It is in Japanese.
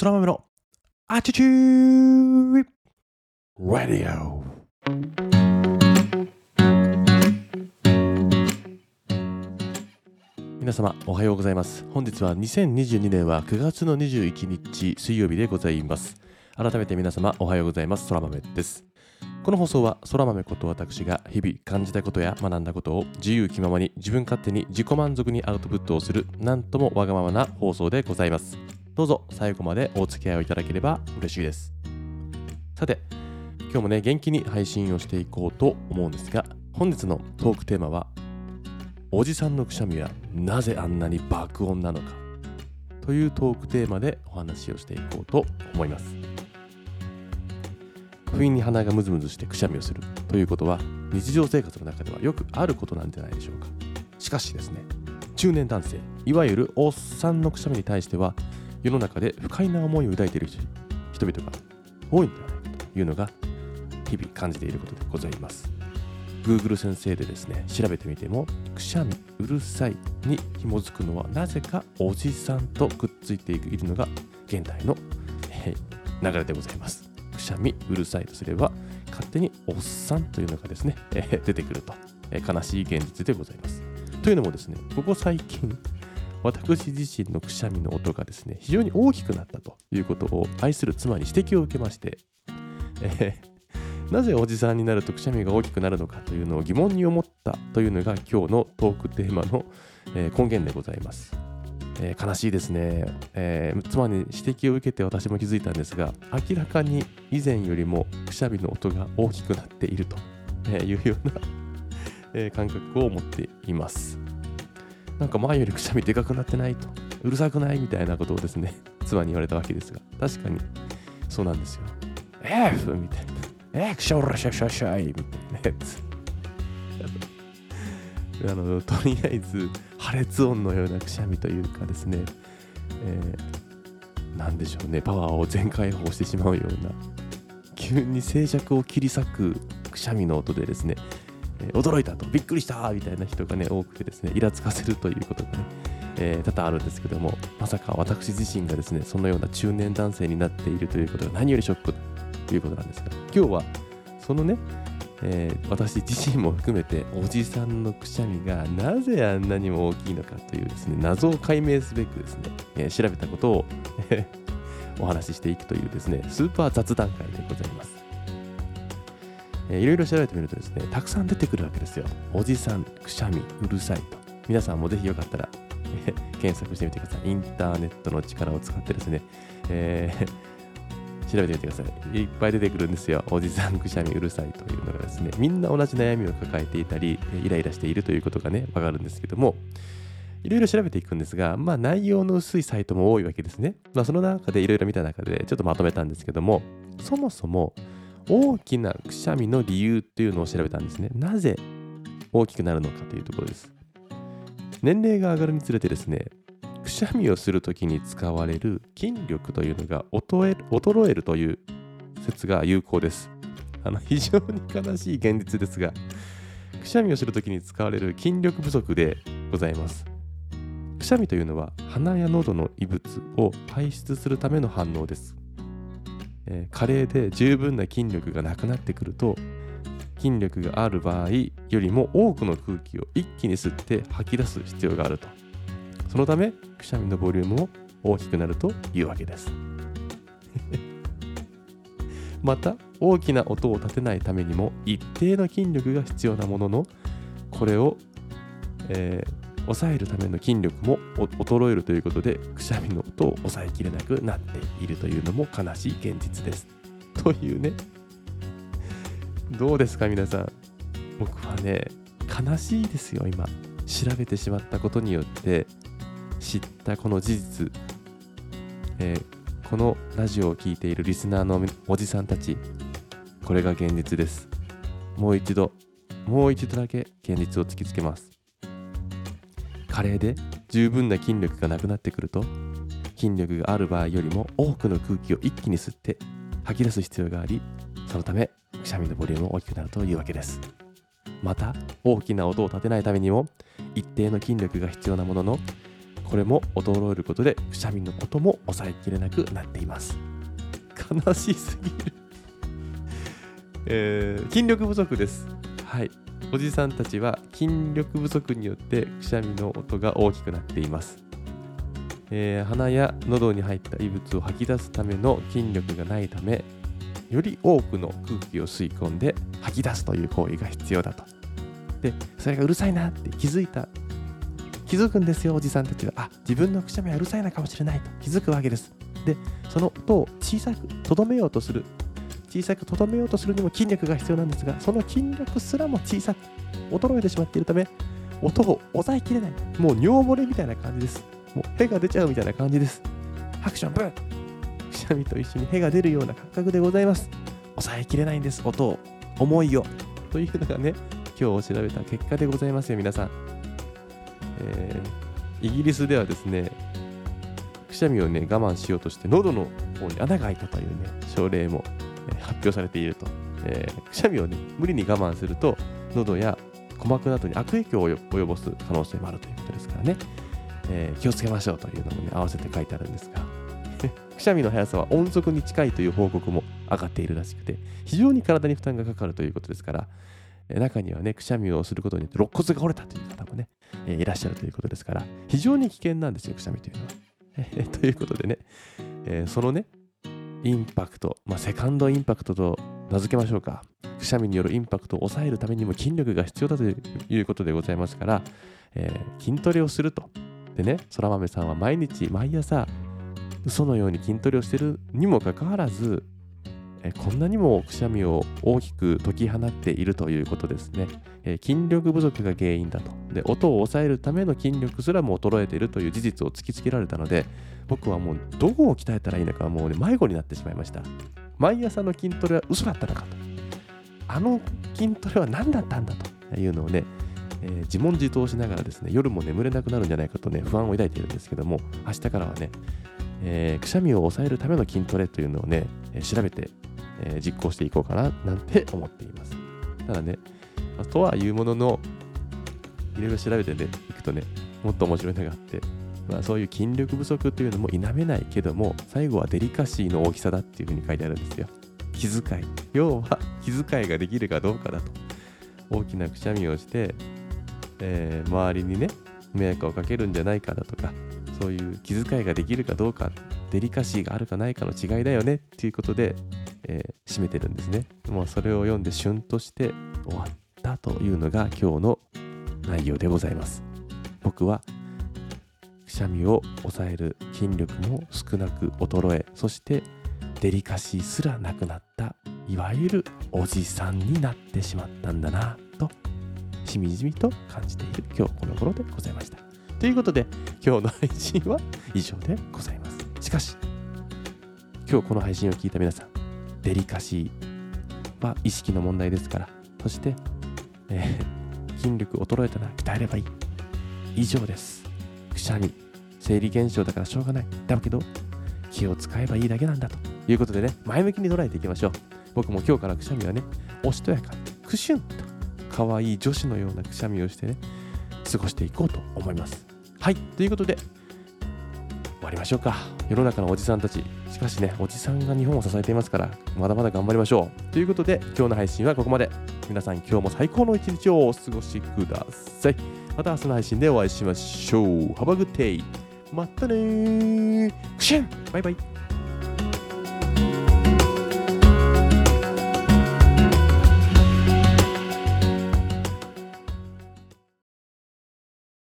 空豆のアチチューラディオ皆様おはようございます。本日は2022年は9月の21日水曜日でございます。改めて皆様おはようございます。空豆です。この放送は空豆こと私が日々感じたことや学んだことを自由気ままに自分勝手に自己満足にアウトプットをするなんともわがままな放送でございますどうぞ最後までお付き合いをいただければ嬉しいです。さて今日もね元気に配信をしていこうと思うんですが本日のトークテーマはおじさんのくしゃみはなぜあんなに爆音なのかというトークテーマでお話をしていこうと思います。不意に鼻がムズムズしてくしゃみをするということは日常生活の中ではよくあることなんじゃないでしょうか。しかしですね中年男性いわゆるおっさんのくしゃみに対しては世の中で不快な思いを抱いている人々が多いんじゃないかというのが日々感じていることでございます。Google 先生でですね調べてみてもくしゃみうるさいに紐づくのはなぜかおじさんとくっついているのが現代の、流れでございますくしゃみうるさいとすれば勝手におっさんというのがですね、出てくると、悲しい現実でございます。というのもですねここ最近私自身のくしゃみの音がですね非常に大きくなったということを愛する妻に指摘を受けまして、え ーなぜおじさんになるとくしゃみが大きくなるのかというのを疑問に思ったというのが今日のトークテーマの、え根源でございます。えー、悲しいですね、えー、妻に指摘を受けて私も気づいたんですが明らかに以前よりもくしゃみの音が大きくなっているというようなえ感覚を持っていますなんか前よりくしゃみでかくなってないとうるさくないみたいなことをですね 妻に言われたわけですが確かにそうなんですよ F みたいなえくしょらしゃしゃしゃいみたいなやつ。あのとりあえず破裂音のようなくしゃみというかですね、えー、なんでしょうね、パワーを全開放してしまうような、急に静寂を切り裂くくしゃみの音でですね、驚いたと、びっくりしたみたいな人がね、多くてですね、イラつかせるということがね、えー、多々あるんですけども、まさか私自身がですね、そのような中年男性になっているということが何よりショックということなんですが、今日はそのね、えー、私自身も含めておじさんのくしゃみがなぜあんなにも大きいのかというですね謎を解明すべくですね、えー、調べたことを お話ししていくというですねスーパー雑談会でございます、えー、いろいろ調べてみるとですねたくさん出てくるわけですよおじさんくしゃみうるさいと皆さんもぜひよかったらえ検索してみてくださいインターネットの力を使ってですね、えー調べてみてください。いっぱい出てくるんですよ。おじさんくしゃみうるさいというのがですね、みんな同じ悩みを抱えていたり、イライラしているということがね、わかるんですけども、いろいろ調べていくんですが、まあ内容の薄いサイトも多いわけですね。まあその中でいろいろ見た中でちょっとまとめたんですけども、そもそも大きなくしゃみの理由っていうのを調べたんですね。なぜ大きくなるのかというところです。年齢が上がるにつれてですね、くしゃみをするときに使われる筋力というのが衰えるという説が有効です。あの非常に悲しい現実ですが、くしゃみをするときに使われる筋力不足でございます。くしゃみというのは鼻や喉の異物を排出するための反応です。え、加齢で十分な筋力がなくなってくると筋力がある場合よりも多くの空気を一気に吸って吐き出す必要があると。そのためくしゃみのボリュームも大きくなるというわけです。また大きな音を立てないためにも一定の筋力が必要なもののこれを、えー、抑えるための筋力も衰えるということでくしゃみの音を抑えきれなくなっているというのも悲しい現実です。というね。どうですか皆さん。僕はね悲しいですよ今。調べてしまったことによって知ったこの事実、えー、このラジオを聴いているリスナーのおじさんたち。これが現実です。もう一度もう一度だけ現実を突きつけます。加齢で十分な筋力がなくなってくると筋力がある場合よりも多くの空気を一気に吸って吐き出す必要がありそのためくしゃみのボリュームも大きくなるというわけです。また大きな音を立てないためにも一定の筋力が必要なもののこれも衰えることでくしゃみの音も抑えきれなくなっています。悲しすぎる。えー筋力不足です。はい。おじさんたちは筋力不足によってくしゃみの音が大きくなっています、えー鼻や喉に入った異物を吐き出すための筋力がないためより多くの空気を吸い込んで吐き出すという行為が必要だと。でそれがうるさいなって気づいた。気づくんですよおじさんたちは。あ自分のくしゃみはうるさいのかもしれないと気づくわけです。でその音を小さくとどめようとする小さくとどめようとするにも筋力が必要なんですがその筋力すらも小さく衰えてしまっているため音を抑えきれない。もう尿漏れみたいな感じです。もう屁が出ちゃうみたいな感じです。ハクションブーくしゃみと一緒に屁が出るような感覚でございます。抑えきれないんです。音を。思いを。というのがね今日調べた結果でございますよ皆さん。えーイギリスではですねくしゃみをね我慢しようとして喉の方に穴が開いたというね症例も、発表されていると、えーくしゃみをね無理に我慢すると喉や鼓膜などに悪影響を及ぼす可能性もあるということですからね、えー気をつけましょうというのもね合わせて書いてあるんですが。くしゃみの速さは音速に近いという報告も上がっているらしくて非常に体に負担がかかるということですからえ中にはねくしゃみをすることによって肋骨が折れたという方もね、えーいらっしゃるということですから非常に危険なんですよくしゃみというのは。えということでね、えーそのねインパクト、まあ、セカンドインパクトと名付けましょうか。くしゃみによるインパクトを抑えるためにも筋力が必要だということでございますから、えー筋トレをすると。でねそら豆さんは毎日毎朝嘘のように筋トレをしてるにもかかわらずえこんなにもくしゃみを大きく解き放っているということですね、え筋力不足が原因だと。で音を抑えるための筋力すらも衰えているという事実を突きつけられたので僕はもうどこを鍛えたらいいのかもうね迷子になってしまいました。毎朝の筋トレは嘘だったのかと。あの筋トレは何だったんだというのをね、えー自問自答しながらですね夜も眠れなくなるんじゃないかとね不安を抱いているんですけども明日からはね、えーくしゃみを抑えるための筋トレというのをね、えー調べてえー実行していこうかななんて思っています。ただね、まあとはいうものの、いろいろ調べてね、いくとね、もっと面白いのがあって、まあ、そういう筋力不足というのも否めないけども、最後はデリカシーの大きさだっていうふうに書いてあるんですよ。気遣い。要は気遣いができるかどうかだと。大きなくしゃみをして、えー周りにね、迷惑をかけるんじゃないかだとか、そういう気遣いができるかどうか、デリカシーがあるかないかの違いだよねっていうことで、えー締めてるんですね。もうそれを読んで旬として終わったというのが今日の内容でございます。僕はくしゃみを抑える筋力も少なく衰え、そしてデリカシーすらなくなった、いわゆるおじさんになってしまったんだなと、しみじみと感じている今日この頃でございました。ということで、今日の配信は以上でございます。しかし、今日この配信を聞いた皆さん、デリカシーは意識の問題ですから、そして、えー筋力衰えたら鍛えればいい。以上です。くしゃみ、生理現象だからしょうがない。だけど、気を使えばいいだけなんだということでね、前向きに捉えていきましょう。僕も今日からくしゃみはね、おしとやか、くしゅんと、可愛い女子のようなくしゃみをしてね、過ごしていこうと思います。はい、ということで、張りましょうか。世の中のおじさんたち。しかしね、おじさんが日本を支えていますから、まだまだ頑張りましょう。ということで、今日の配信はここまで。皆さん、今日も最高の一日をお過ごしください。また明日の配信でお会いしましょう。Have a good day. またねー。くしゅんバイバイ。